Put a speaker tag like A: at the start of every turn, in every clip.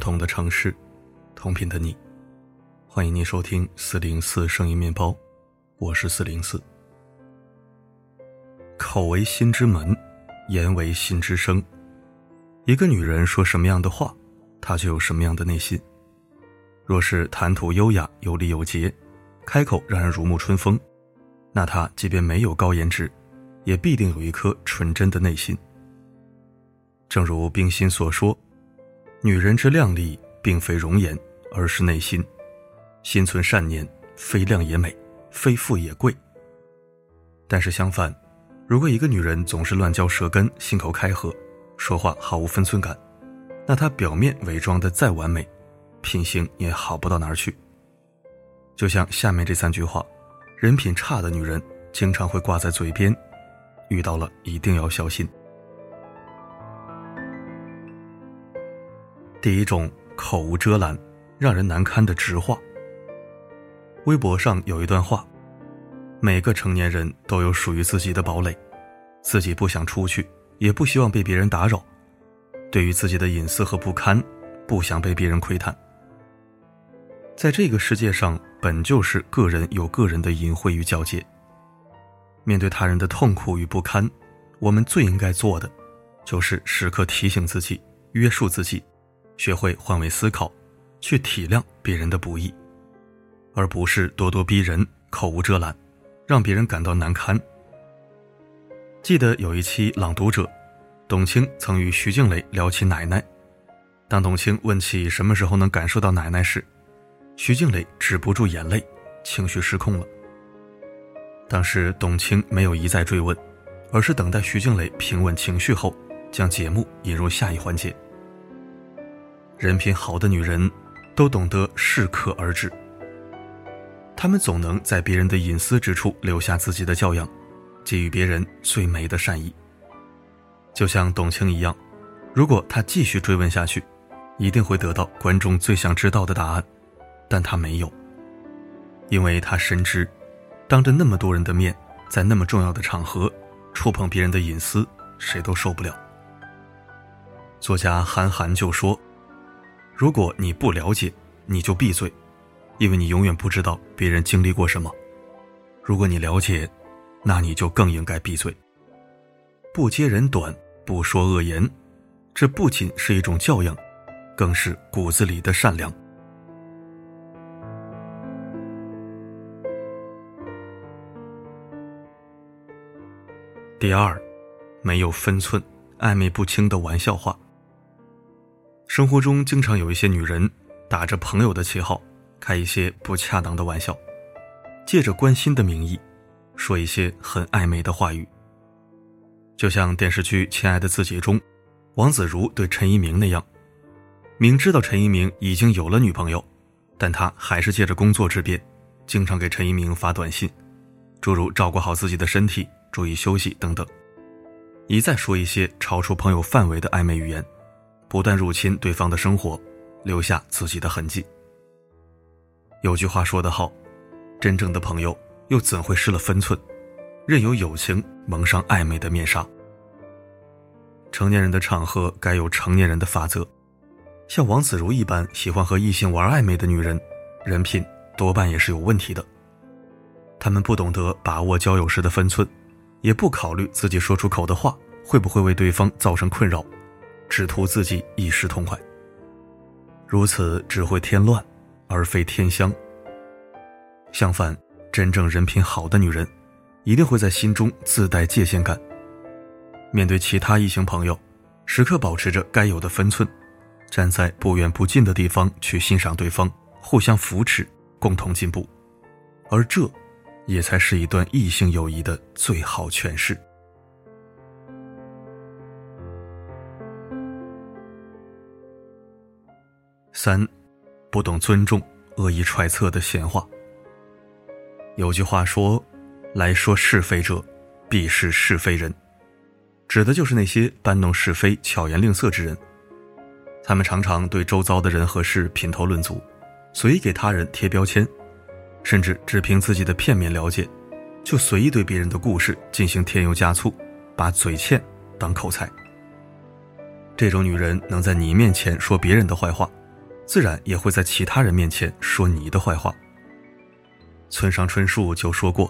A: 同的城市，同频的你，欢迎您收听四零四声音面包，我是四零四。口为心之门，言为心之声。一个女人说什么样的话，她就有什么样的内心。若是谈吐优雅、有礼有节，开口让人如沐春风，那她即便没有高颜值，也必定有一颗纯真的内心。正如冰心所说。女人之靓丽，并非容颜，而是内心。心存善念，非靓也美，非富也贵。但是相反，如果一个女人总是乱嚼舌根，信口开河，说话毫无分寸感，那她表面伪装的再完美，品行也好不到哪儿去。就像下面这三句话：人品差的女人经常会挂在嘴边，遇到了一定要小心。第一种口无遮拦、让人难堪的直话。微博上有一段话：每个成年人都有属于自己的堡垒，自己不想出去，也不希望被别人打扰。对于自己的隐私和不堪，不想被别人窥探。在这个世界上，本就是个人有个人的隐晦与交界。面对他人的痛苦与不堪，我们最应该做的，就是时刻提醒自己，约束自己。学会换位思考，去体谅别人的不易，而不是咄咄逼人、口无遮拦，让别人感到难堪。记得有一期《朗读者》，董卿曾与徐静蕾聊起奶奶。当董卿问起什么时候能感受到奶奶时，徐静蕾止不住眼泪，情绪失控了。当时董卿没有一再追问，而是等待徐静蕾平稳情绪后，将节目引入下一环节。人品好的女人，都懂得适可而止。她们总能在别人的隐私之处留下自己的教养，给予别人最美的善意。就像董卿一样，如果她继续追问下去，一定会得到观众最想知道的答案，但她没有，因为她深知，当着那么多人的面，在那么重要的场合，触碰别人的隐私，谁都受不了。作家韩寒就说。如果你不了解，你就闭嘴，因为你永远不知道别人经历过什么。如果你了解，那你就更应该闭嘴。不揭人短，不说恶言，这不仅是一种教养，更是骨子里的善良。第二，没有分寸、暧昧不清的玩笑话。生活中经常有一些女人打着朋友的旗号，开一些不恰当的玩笑，借着关心的名义，说一些很暧昧的话语。就像电视剧《亲爱的自己》中，王子如对陈一鸣那样，明知道陈一鸣已经有了女朋友，但他还是借着工作之便，经常给陈一鸣发短信，诸如照顾好自己的身体，注意休息等等，一再说一些超出朋友范围的暧昧语言。不断入侵对方的生活，留下自己的痕迹。有句话说得好，真正的朋友又怎会失了分寸，任由友情蒙上暧昧的面纱？成年人的场合该有成年人的法则。像王子如一般喜欢和异性玩暧昧的女人，人品多半也是有问题的。他们不懂得把握交友时的分寸，也不考虑自己说出口的话会不会为对方造成困扰。只图自己一时痛快，如此只会添乱，而非添香。相反，真正人品好的女人，一定会在心中自带界限感。面对其他异性朋友，时刻保持着该有的分寸，站在不远不近的地方去欣赏对方，互相扶持，共同进步。而这，也才是一段异性友谊的最好诠释。三，不懂尊重、恶意揣测的闲话。有句话说：“来说是非者，必是是非人。”指的就是那些搬弄是非、巧言令色之人。他们常常对周遭的人和事品头论足，随意给他人贴标签，甚至只凭自己的片面了解，就随意对别人的故事进行添油加醋，把嘴欠当口才。这种女人能在你面前说别人的坏话。自然也会在其他人面前说你的坏话。村上春树就说过，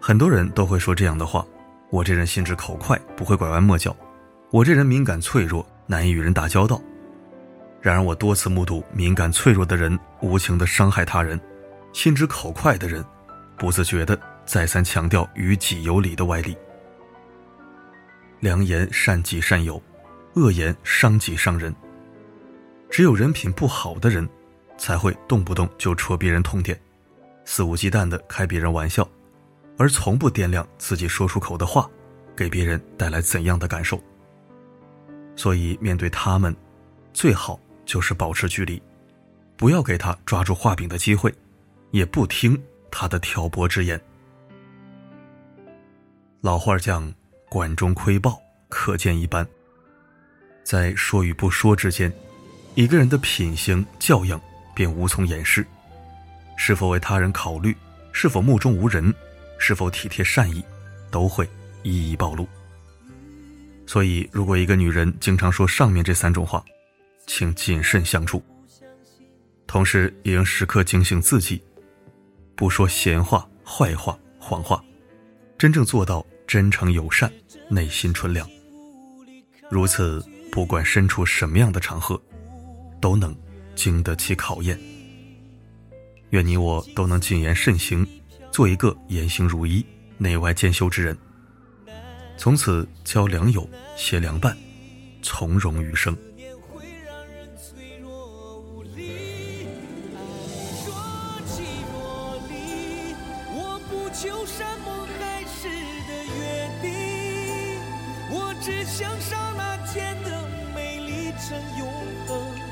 A: 很多人都会说这样的话：我这人心直口快，不会拐弯抹角；我这人敏感脆弱，难以与人打交道。然而，我多次目睹敏感脆弱的人无情的伤害他人，心直口快的人不自觉的再三强调于己有理的歪理。良言善己善友，恶言伤己伤人。只有人品不好的人，才会动不动就戳别人痛点，肆无忌惮的开别人玩笑，而从不掂量自己说出口的话，给别人带来怎样的感受。所以面对他们，最好就是保持距离，不要给他抓住画饼的机会，也不听他的挑拨之言。老话讲：“管中窥豹，可见一斑。”在说与不说之间。一个人的品行教养便无从掩饰，是否为他人考虑，是否目中无人，是否体贴善意，都会一一暴露。所以，如果一个女人经常说上面这三种话，请谨慎相处。同时，也应时刻警醒自己，不说闲话、坏话、谎话，真正做到真诚友善，内心纯良。如此，不管身处什么样的场合。都能经得起考验。愿你我都能谨言慎行，做一个言行如一、内外兼修之人。从此交良友，携良伴，从容余生。
B: 我只想刹那间的美丽成永恒。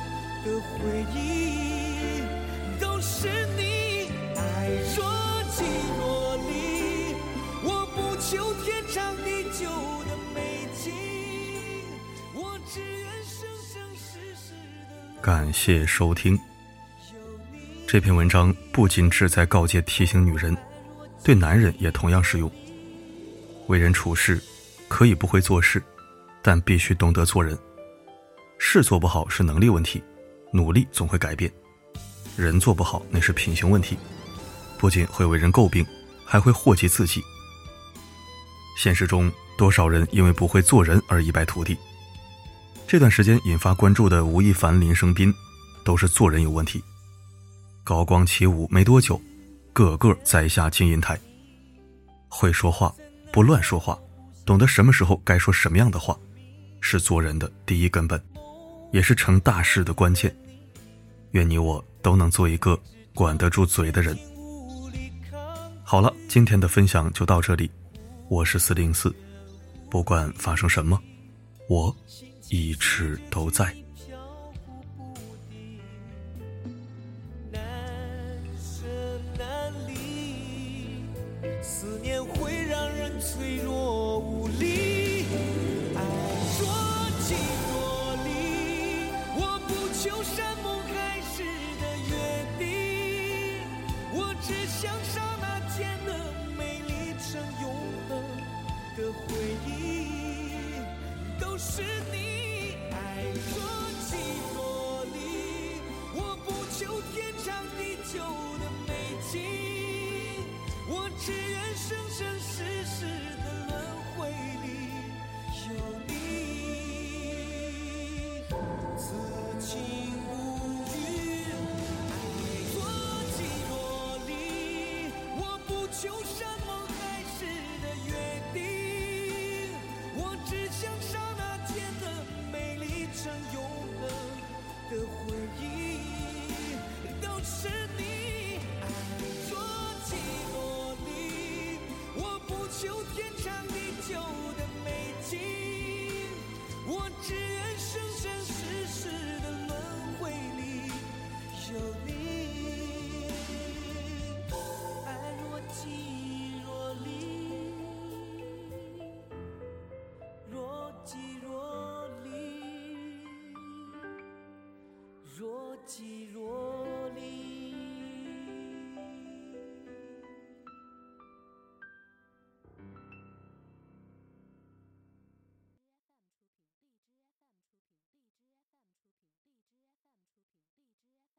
B: 的回忆都是你，爱若即若离，我不求天长地久的美景，我只愿生生世世的。
A: 感谢收听。这篇文章不仅旨在告诫提醒女人，对男人也同样适用。为人处事，可以不会做事，但必须懂得做人。事做不好是能力问题。努力总会改变，人做不好那是品行问题，不仅会为人诟病，还会祸及自己。现实中，多少人因为不会做人而一败涂地？这段时间引发关注的吴亦凡、林生斌，都是做人有问题。高光起舞没多久，个个栽下金银台。会说话，不乱说话，懂得什么时候该说什么样的话，是做人的第一根本。也是成大事的关键。愿你我都能做一个管得住嘴的人。好了，今天的分享就到这里。我是四零四，不管发生什么，我一直都在。
B: 旧的美景我只愿生生世世的轮回里有你。此情无语爱你若即若离我不求若即若离，若即若。